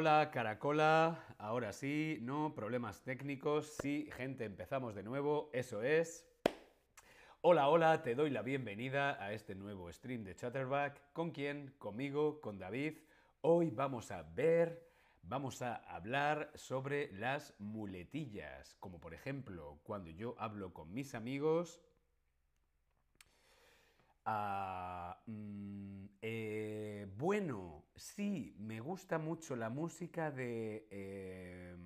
hola, Caracola. Ahora sí, no, problemas técnicos. Sí, gente, empezamos de nuevo. Eso es. Hola, hola, te doy la bienvenida a este nuevo stream de Chatterback. ¿Con quién? Conmigo, con David. Hoy vamos a ver, vamos a hablar sobre las muletillas. Como por ejemplo, cuando yo hablo con mis amigos. Mm, eh, bueno, sí, me gusta mucho la música de eh,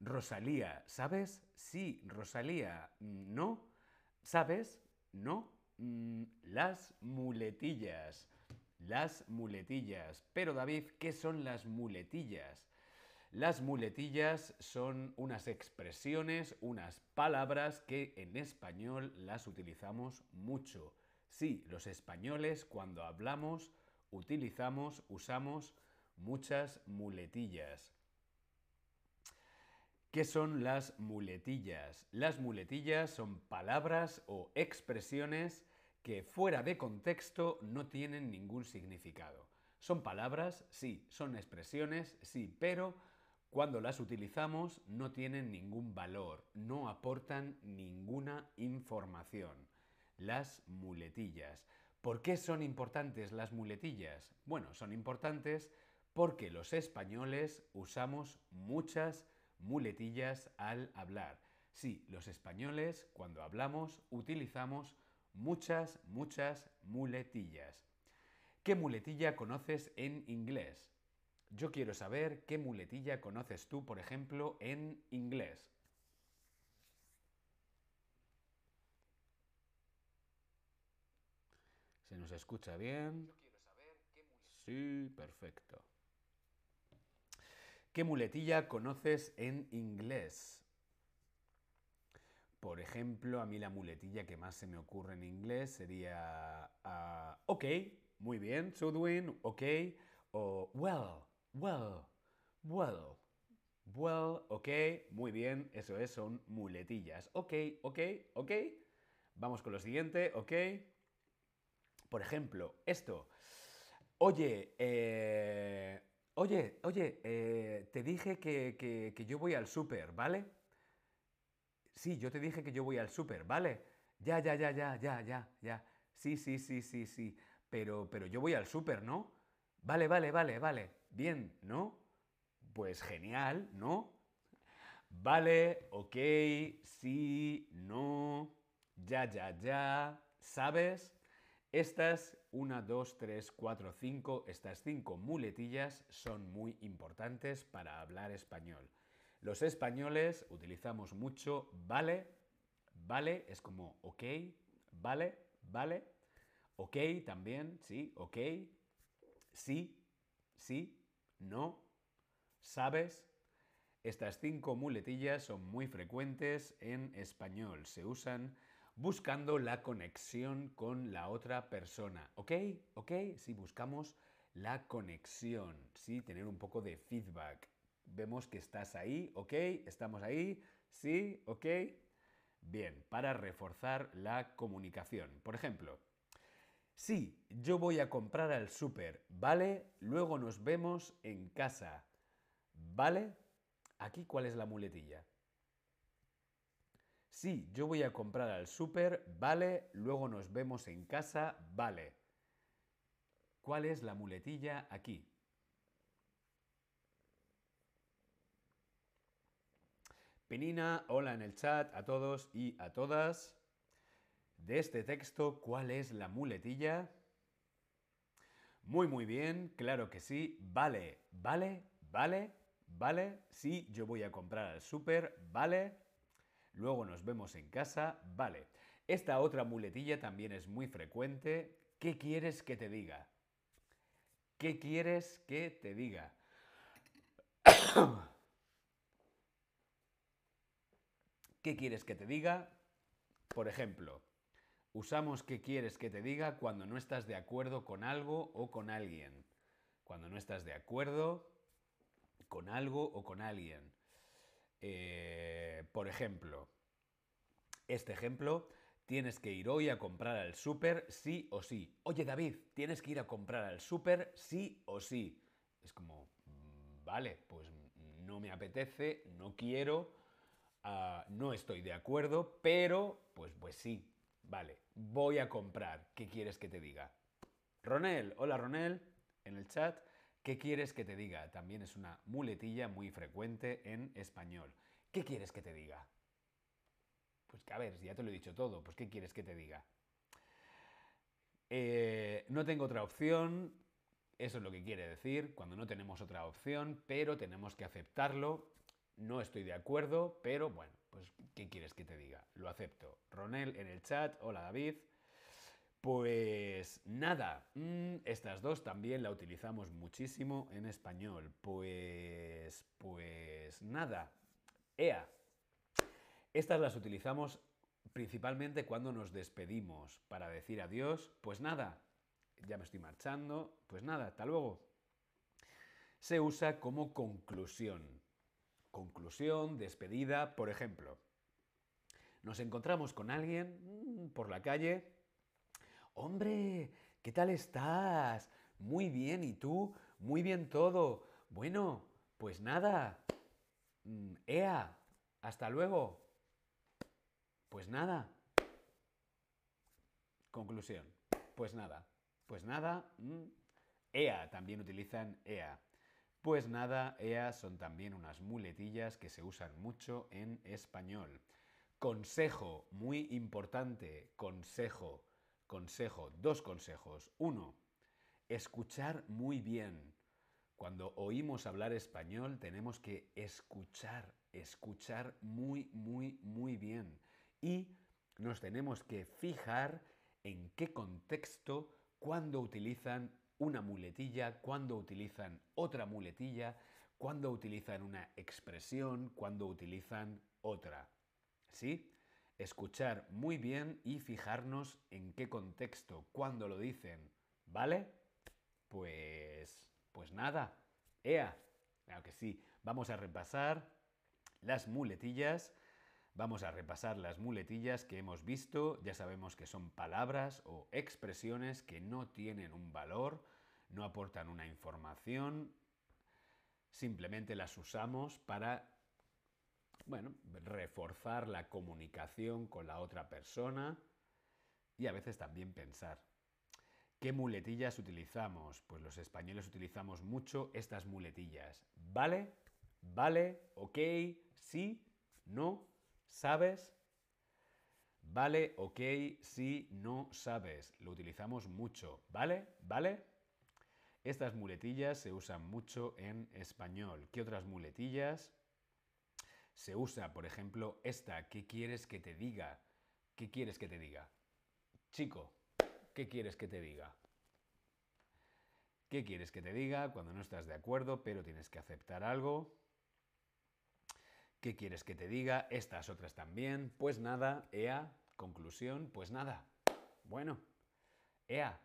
Rosalía, ¿sabes? Sí, Rosalía, mm, ¿no? ¿Sabes? ¿No? Mm, las muletillas, las muletillas. Pero David, ¿qué son las muletillas? Las muletillas son unas expresiones, unas palabras que en español las utilizamos mucho. Sí, los españoles cuando hablamos utilizamos, usamos muchas muletillas. ¿Qué son las muletillas? Las muletillas son palabras o expresiones que fuera de contexto no tienen ningún significado. Son palabras, sí, son expresiones, sí, pero cuando las utilizamos no tienen ningún valor, no aportan ninguna información las muletillas. ¿Por qué son importantes las muletillas? Bueno, son importantes porque los españoles usamos muchas muletillas al hablar. Sí, los españoles cuando hablamos utilizamos muchas, muchas muletillas. ¿Qué muletilla conoces en inglés? Yo quiero saber qué muletilla conoces tú, por ejemplo, en inglés. Nos escucha bien? Sí, perfecto. ¿Qué muletilla conoces en inglés? Por ejemplo, a mí la muletilla que más se me ocurre en inglés sería uh, ok, muy bien, so doing, ok, o well, well, well, well, ok, muy bien, eso es, son muletillas. Ok, ok, ok. Vamos con lo siguiente, ok. Por ejemplo, esto. Oye, eh, oye, oye, eh, te dije que, yo voy al súper, ¿vale? Sí, yo te dije que yo voy al súper, ¿vale? Ya, ya, ya, ya, ya, ya, ya. Sí, sí, sí, sí, sí. Pero, pero yo voy al súper, ¿no? Vale, vale, vale, vale. Bien, ¿no? Pues genial, ¿no? Vale, ok, sí, no, ya, ya, ya, ¿sabes? Estas 1, 2, 3, 4, 5, estas cinco muletillas son muy importantes para hablar español. Los españoles utilizamos mucho vale, vale, es como ok, vale, vale, ok también, sí, ok, sí, sí, no, sabes. Estas cinco muletillas son muy frecuentes en español, se usan buscando la conexión con la otra persona. ¿Ok? ¿Ok? Si buscamos la conexión, ¿sí? Tener un poco de feedback. Vemos que estás ahí, ¿ok? ¿Estamos ahí? ¿Sí? ¿Ok? Bien, para reforzar la comunicación. Por ejemplo, sí, yo voy a comprar al súper, ¿vale? Luego nos vemos en casa, ¿vale? Aquí, ¿cuál es la muletilla? Sí, yo voy a comprar al súper, vale, luego nos vemos en casa, vale. ¿Cuál es la muletilla aquí? Penina, hola en el chat a todos y a todas. De este texto, ¿cuál es la muletilla? Muy, muy bien, claro que sí. Vale, vale, vale, vale. Sí, yo voy a comprar al súper, vale. Luego nos vemos en casa, vale. Esta otra muletilla también es muy frecuente. ¿Qué quieres que te diga? ¿Qué quieres que te diga? ¿Qué quieres que te diga? Por ejemplo, usamos qué quieres que te diga cuando no estás de acuerdo con algo o con alguien. Cuando no estás de acuerdo con algo o con alguien. Eh, por ejemplo, este ejemplo, tienes que ir hoy a comprar al súper sí o sí. Oye David, tienes que ir a comprar al súper sí o sí. Es como, mm, vale, pues no me apetece, no quiero, ah, no estoy de acuerdo, pero pues, pues sí, vale, voy a comprar. ¿Qué quieres que te diga? Ronel, hola Ronel, en el chat. ¿Qué quieres que te diga? También es una muletilla muy frecuente en español. ¿Qué quieres que te diga? Pues que a ver, ya te lo he dicho todo, pues ¿qué quieres que te diga? Eh, no tengo otra opción, eso es lo que quiere decir, cuando no tenemos otra opción, pero tenemos que aceptarlo. No estoy de acuerdo, pero bueno, pues ¿qué quieres que te diga? Lo acepto. Ronel en el chat, hola David. Pues nada, mm, estas dos también la utilizamos muchísimo en español. Pues, pues nada, ea. Estas las utilizamos principalmente cuando nos despedimos para decir adiós. Pues nada, ya me estoy marchando, pues nada, hasta luego. Se usa como conclusión. Conclusión, despedida, por ejemplo. Nos encontramos con alguien mm, por la calle. Hombre, ¿qué tal estás? Muy bien, ¿y tú? Muy bien todo. Bueno, pues nada. Mm, ea, hasta luego. Pues nada. Conclusión. Pues nada. Pues nada, mm, EA también utilizan EA. Pues nada, EA son también unas muletillas que se usan mucho en español. Consejo, muy importante, consejo, consejo, dos consejos. Uno, escuchar muy bien. Cuando oímos hablar español tenemos que escuchar, escuchar muy, muy, muy bien. Y nos tenemos que fijar en qué contexto cuándo utilizan una muletilla, cuándo utilizan otra muletilla, cuándo utilizan una expresión, cuándo utilizan otra. ¿Sí? Escuchar muy bien y fijarnos en qué contexto, cuándo lo dicen. ¿Vale? Pues... pues nada. ¡Ea! Claro que sí. Vamos a repasar las muletillas Vamos a repasar las muletillas que hemos visto. Ya sabemos que son palabras o expresiones que no tienen un valor, no aportan una información, simplemente las usamos para bueno, reforzar la comunicación con la otra persona y a veces también pensar. ¿Qué muletillas utilizamos? Pues los españoles utilizamos mucho estas muletillas. ¿Vale? ¿Vale? ¿Ok? ¿Sí? ¿No? ¿Sabes? Vale, ok, sí, no sabes. Lo utilizamos mucho. ¿Vale? ¿Vale? Estas muletillas se usan mucho en español. ¿Qué otras muletillas? Se usa, por ejemplo, esta. ¿Qué quieres que te diga? ¿Qué quieres que te diga? Chico, ¿qué quieres que te diga? ¿Qué quieres que te diga cuando no estás de acuerdo, pero tienes que aceptar algo? ¿Qué quieres que te diga? Estas otras también. Pues nada, EA, conclusión, pues nada. Bueno, EA,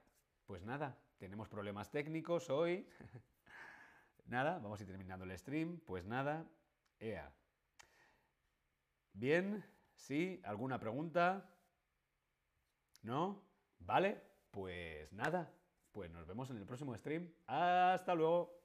pues nada, tenemos problemas técnicos hoy. nada, vamos a ir terminando el stream. Pues nada, EA. Bien, ¿sí? ¿Alguna pregunta? ¿No? ¿Vale? Pues nada, pues nos vemos en el próximo stream. Hasta luego.